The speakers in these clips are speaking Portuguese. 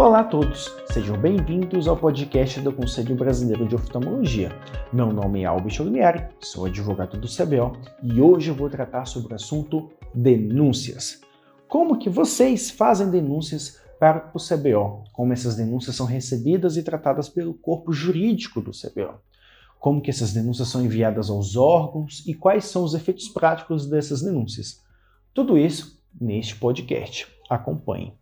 Olá a todos, sejam bem-vindos ao podcast do Conselho Brasileiro de Oftalmologia. Meu nome é Albert Olivieri, sou advogado do CBO e hoje eu vou tratar sobre o assunto denúncias. Como que vocês fazem denúncias para o CBO? Como essas denúncias são recebidas e tratadas pelo corpo jurídico do CBO? Como que essas denúncias são enviadas aos órgãos e quais são os efeitos práticos dessas denúncias? Tudo isso neste podcast. Acompanhe.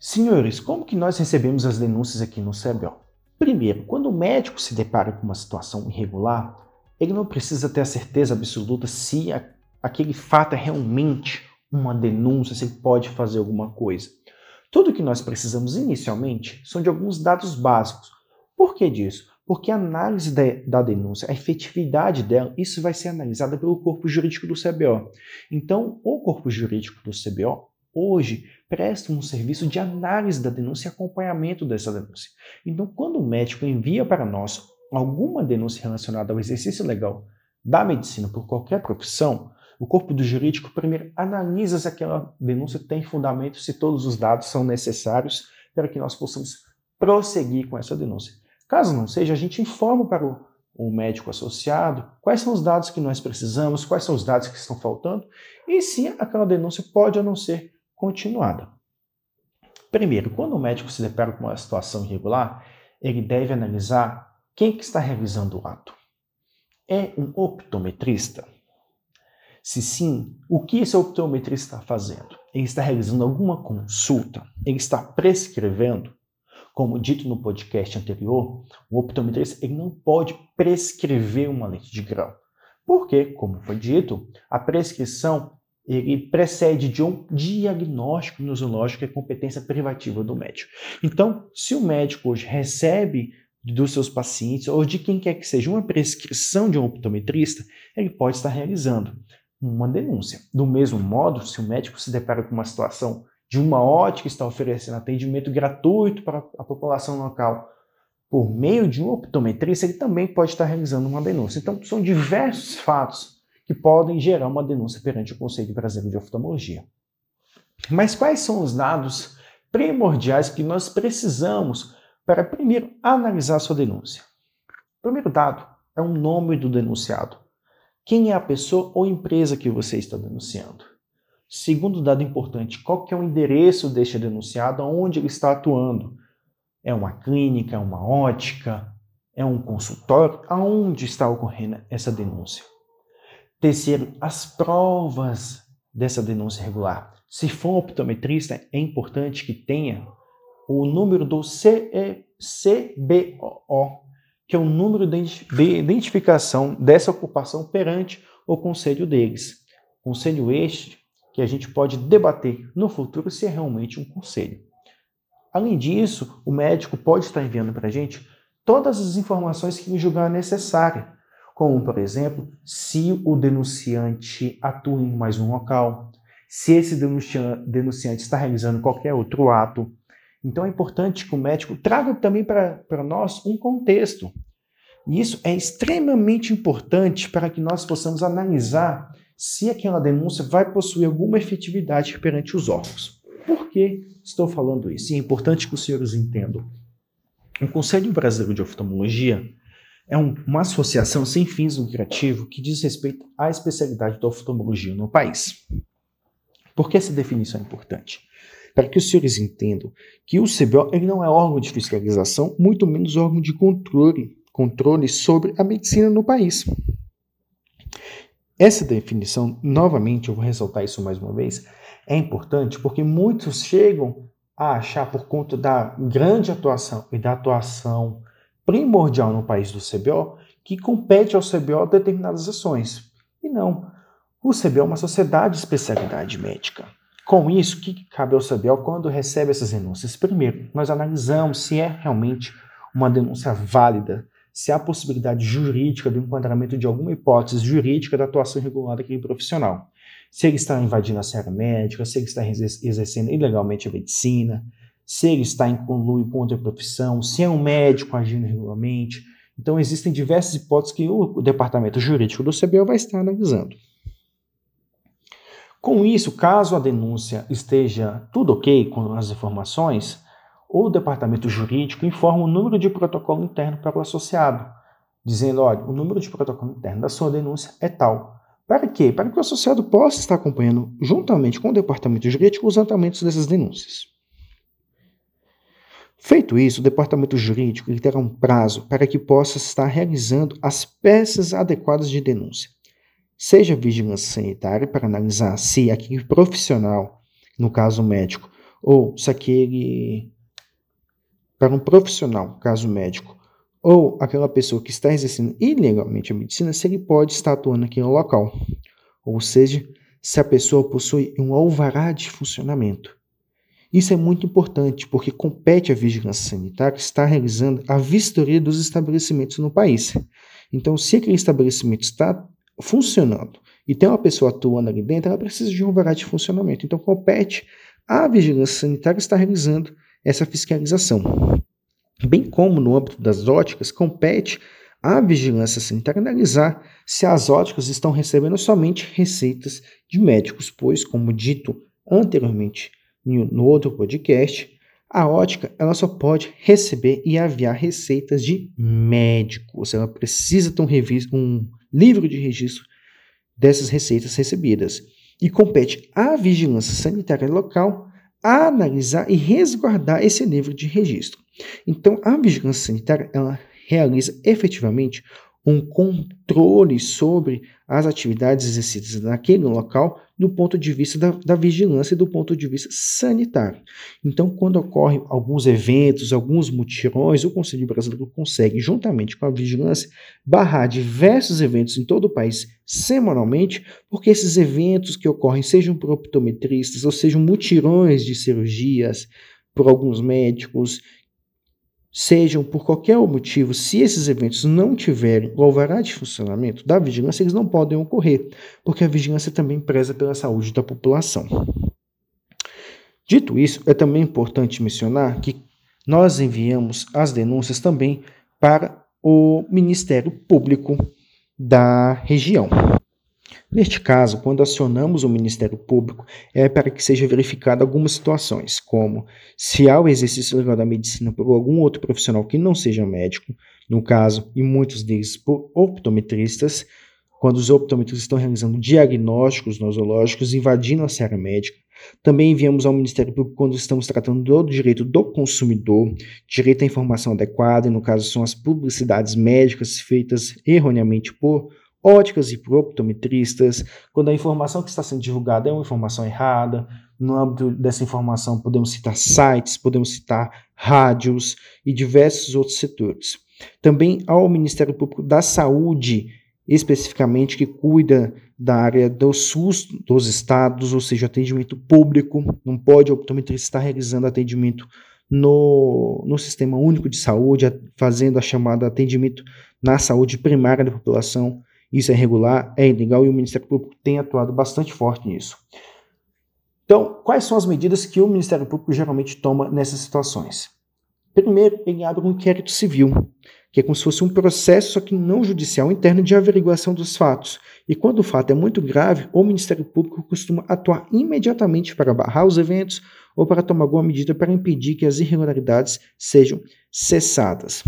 Senhores, como que nós recebemos as denúncias aqui no CBO? Primeiro, quando o médico se depara com uma situação irregular, ele não precisa ter a certeza absoluta se a, aquele fato é realmente uma denúncia, se ele pode fazer alguma coisa. Tudo que nós precisamos inicialmente são de alguns dados básicos. Por que disso? Porque a análise da, denúncia, a efetividade dela, isso vai ser analisada pelo corpo jurídico do CBO. Então, o corpo jurídico do CBO hoje prestam um serviço de análise da denúncia e acompanhamento dessa denúncia. Então, quando o médico envia para nós alguma denúncia relacionada ao exercício legal da medicina por qualquer profissão, o corpo do jurídico primeiro analisa se aquela denúncia tem fundamento, se todos os dados são necessários para que nós possamos prosseguir com essa denúncia. Caso não seja, a gente informa para o, o médico associado quais são os dados que nós precisamos, quais são os dados que estão faltando e se aquela denúncia pode ou não ser continuada. Primeiro, quando o médico se depara com uma situação irregular, ele deve analisar quem que está realizando o ato. É um optometrista? Se sim, o que esse optometrista está fazendo? Ele está realizando alguma consulta? Ele está prescrevendo? Como dito no podcast anterior, o optometrista ele não pode prescrever uma lente de grau. Porque, como foi dito, a prescrição ele precede de um diagnóstico nosológico, que é competência privativa do médico. Então, se o médico hoje recebe dos seus pacientes ou de quem quer que seja uma prescrição de um optometrista, ele pode estar realizando uma denúncia. Do mesmo modo, se o médico se depara com uma situação de uma ótica está oferecendo atendimento gratuito para a população local por meio de um optometrista, ele também pode estar realizando uma denúncia. Então, são diversos fatos que podem gerar uma denúncia perante o Conselho Brasileiro de Oftalmologia. Mas quais são os dados primordiais que nós precisamos para, primeiro, analisar sua denúncia? O primeiro dado é o nome do denunciado. Quem é a pessoa ou empresa que você está denunciando? Segundo dado importante, qual que é o endereço deste denunciado, onde ele está atuando? É uma clínica, é uma ótica, é um consultório? Aonde está ocorrendo essa denúncia? Terceiro, as provas dessa denúncia regular. Se for um optometrista, é importante que tenha o número do CBO, que é o número de identificação dessa ocupação perante o conselho deles. Conselho este que a gente pode debater no futuro se é realmente um conselho. Além disso, o médico pode estar enviando para a gente todas as informações que ele julgar necessárias como, por exemplo, se o denunciante atua em mais um local, se esse denunciante está realizando qualquer outro ato. Então é importante que o médico traga também para nós um contexto. E isso é extremamente importante para que nós possamos analisar se aquela denúncia vai possuir alguma efetividade perante os órgãos. Por que estou falando isso? E é importante que os senhores entendam. O Conselho Brasileiro de Oftalmologia é um, uma associação sem fins lucrativos que diz respeito à especialidade da oftalmologia no país. Por que essa definição é importante? Para que os senhores entendam que o CBO ele não é órgão de fiscalização, muito menos órgão de controle, controle sobre a medicina no país. Essa definição, novamente, eu vou ressaltar isso mais uma vez, é importante porque muitos chegam a achar, por conta da grande atuação e da atuação primordial no país do CBO que compete ao CBO determinadas ações. E não. O CBO é uma sociedade de especialidade médica. Com isso, o que cabe ao CBO quando recebe essas denúncias? Primeiro, nós analisamos se é realmente uma denúncia válida, se há possibilidade jurídica do enquadramento de alguma hipótese jurídica da atuação irregular daquele profissional. Se ele está invadindo a série médica, se ele está exercendo ilegalmente a medicina, se ele está em conluio com outra profissão, se é um médico agindo regularmente. Então, existem diversas hipóteses que o departamento jurídico do CBO vai estar analisando. Com isso, caso a denúncia esteja tudo ok com as informações, o departamento jurídico informa o número de protocolo interno para o associado, dizendo: olha, o número de protocolo interno da sua denúncia é tal. Para quê? Para que o associado possa estar acompanhando, juntamente com o departamento jurídico, os tratamentos dessas denúncias. Feito isso, o departamento jurídico terá um prazo para que possa estar realizando as peças adequadas de denúncia. Seja vigilância sanitária para analisar se aquele profissional, no caso médico, ou se aquele para um profissional, caso médico, ou aquela pessoa que está exercendo ilegalmente a medicina, se ele pode estar atuando aqui no local. Ou seja, se a pessoa possui um alvará de funcionamento. Isso é muito importante porque compete à vigilância sanitária estar realizando a vistoria dos estabelecimentos no país. Então, se aquele estabelecimento está funcionando e tem uma pessoa atuando ali dentro, ela precisa de um alvará de funcionamento. Então, compete à vigilância sanitária estar realizando essa fiscalização. Bem como no âmbito das óticas, compete à vigilância sanitária analisar se as óticas estão recebendo somente receitas de médicos, pois, como dito anteriormente no outro podcast, a ótica ela só pode receber e aviar receitas de médicos. Ela precisa ter um, um livro de registro dessas receitas recebidas. E compete à vigilância sanitária local analisar e resguardar esse livro de registro. Então, a vigilância sanitária ela realiza efetivamente um controle sobre as atividades exercidas naquele local do ponto de vista da, da, vigilância e do ponto de vista sanitário. Então, quando ocorrem alguns eventos, alguns mutirões, o Conselho Brasileiro consegue, juntamente com a vigilância, barrar diversos eventos em todo o país semanalmente, porque esses eventos que ocorrem, sejam por optometristas ou sejam mutirões de cirurgias por alguns médicos sejam por qualquer motivo, se esses eventos não tiverem o alvará de funcionamento da vigilância, eles não podem ocorrer, porque a vigilância também preza pela saúde da população. Dito isso, é também importante mencionar que nós enviamos as denúncias também para o Ministério Público da região. Neste caso, quando acionamos o Ministério Público, é para que seja verificada algumas situações, como se há o exercício legal da medicina por algum outro profissional que não seja médico, no caso, e muitos deles por optometristas, quando os optometristas estão realizando diagnósticos nosológicos, invadindo a seara médica. Também enviamos ao Ministério Público quando estamos tratando do direito do consumidor, direito à informação adequada, e no caso são as publicidades médicas feitas erroneamente por óticas e por optometristas, quando a informação que está sendo divulgada é uma informação errada. No âmbito dessa informação, podemos citar sites, podemos citar rádios e diversos outros setores. Também ao Ministério Público da Saúde, especificamente que cuida da área do SUS dos estados, ou seja, atendimento público. Não pode o optometrista estar realizando atendimento no, no Sistema Único de Saúde, fazendo a chamada atendimento na saúde primária da população. Isso é irregular, é ilegal e o Ministério Público tem atuado bastante forte nisso. Então, quais são as medidas que o Ministério Público geralmente toma nessas situações? Primeiro, ele abre um inquérito civil, que é como se fosse um processo, só que não judicial interno, de averiguação dos fatos. E quando o fato é muito grave, o Ministério Público costuma atuar imediatamente para barrar os eventos ou para tomar alguma medida para impedir que as irregularidades sejam cessadas.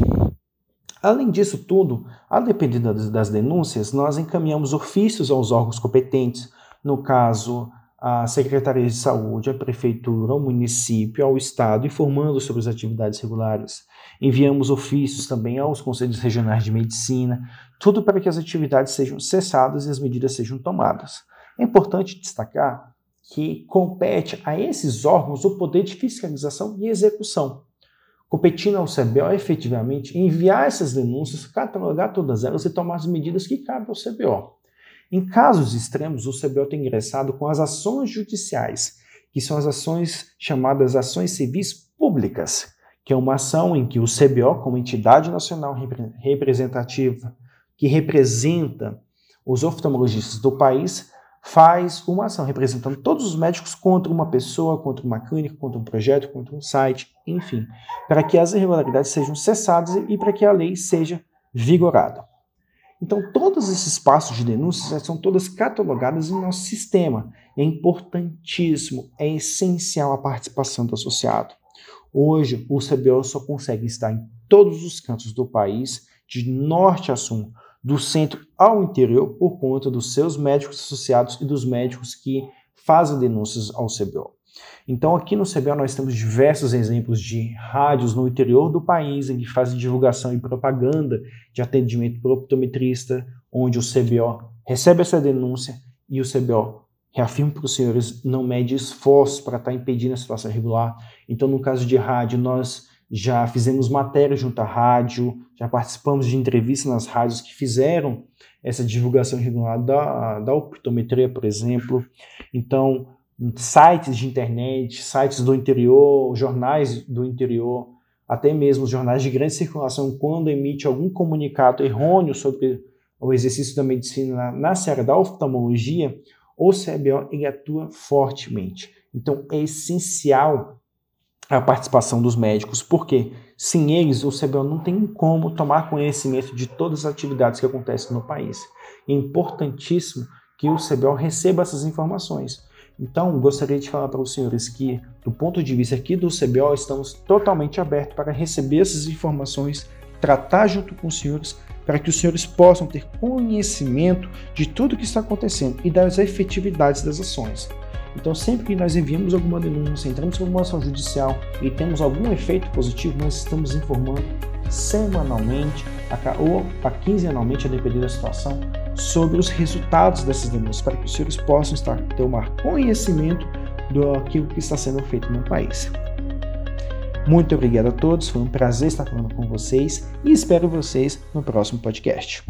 Além disso tudo, a depender das denúncias, nós encaminhamos ofícios aos órgãos competentes, no caso, a Secretaria de Saúde, a Prefeitura, ao município, ao Estado, informando sobre as atividades regulares. Enviamos ofícios também aos Conselhos Regionais de Medicina, tudo para que as atividades sejam cessadas e as medidas sejam tomadas. É importante destacar que compete a esses órgãos o poder de fiscalização e execução competindo ao CBO efetivamente enviar essas denúncias, catalogar todas elas e tomar as medidas que cabem ao CBO. Em casos extremos, o CBO tem ingressado com as ações judiciais, que são as ações chamadas ações civis públicas, que é uma ação em que o CBO, como entidade nacional representativa, que representa os oftalmologistas do país, faz uma ação representando todos os médicos contra uma pessoa, contra uma clínica, contra um projeto, contra um site, enfim, para que as irregularidades sejam cessadas e para que a lei seja vigorada. Então, todos esses passos de denúncias são todas catalogadas em nosso sistema. É importantíssimo, é essencial a participação do associado. Hoje, o CBO só consegue estar em todos os cantos do país, de norte a sul, do centro ao interior, por conta dos seus médicos associados e dos médicos que fazem denúncias ao CBO. Então, aqui no CBO, nós temos diversos exemplos de rádios no interior do país em que fazem divulgação e propaganda de atendimento para optometrista, onde o CBO recebe essa denúncia e o CBO reafirma para os senhores não mede esforços para estar impedindo a situação irregular. Então, no caso de rádio, nós já fizemos matéria junto à rádio, já participamos de entrevistas nas rádios que fizeram essa divulgação irregular da, da optometria, por exemplo. Então, sites de internet, sites do interior, jornais do interior, até mesmo jornais de grande circulação, quando emite algum comunicado errôneo sobre o exercício da medicina na, na da oftalmologia, o CBO ele atua fortemente. Então é essencial a participação dos médicos, porque sem eles o CBO não tem como tomar conhecimento de todas as atividades que acontecem no país. É importantíssimo que o CBO receba essas informações. Então, gostaria de falar para os senhores que, do ponto de vista aqui do CBO, estamos totalmente abertos para receber essas informações, tratar junto com os senhores, para que os senhores possam ter conhecimento de tudo o que está acontecendo e das efetividades das ações. Então, sempre que nós enviamos alguma denúncia, entramos com uma ação judicial e temos algum efeito positivo, nós estamos informando semanalmente ou a quinzenalmente, a depender da situação, sobre os resultados dessas denúncias, para que os senhores possam estar, tomar conhecimento do que está sendo feito no país. Muito obrigado a todos, foi um prazer estar falando com vocês e espero vocês no próximo podcast.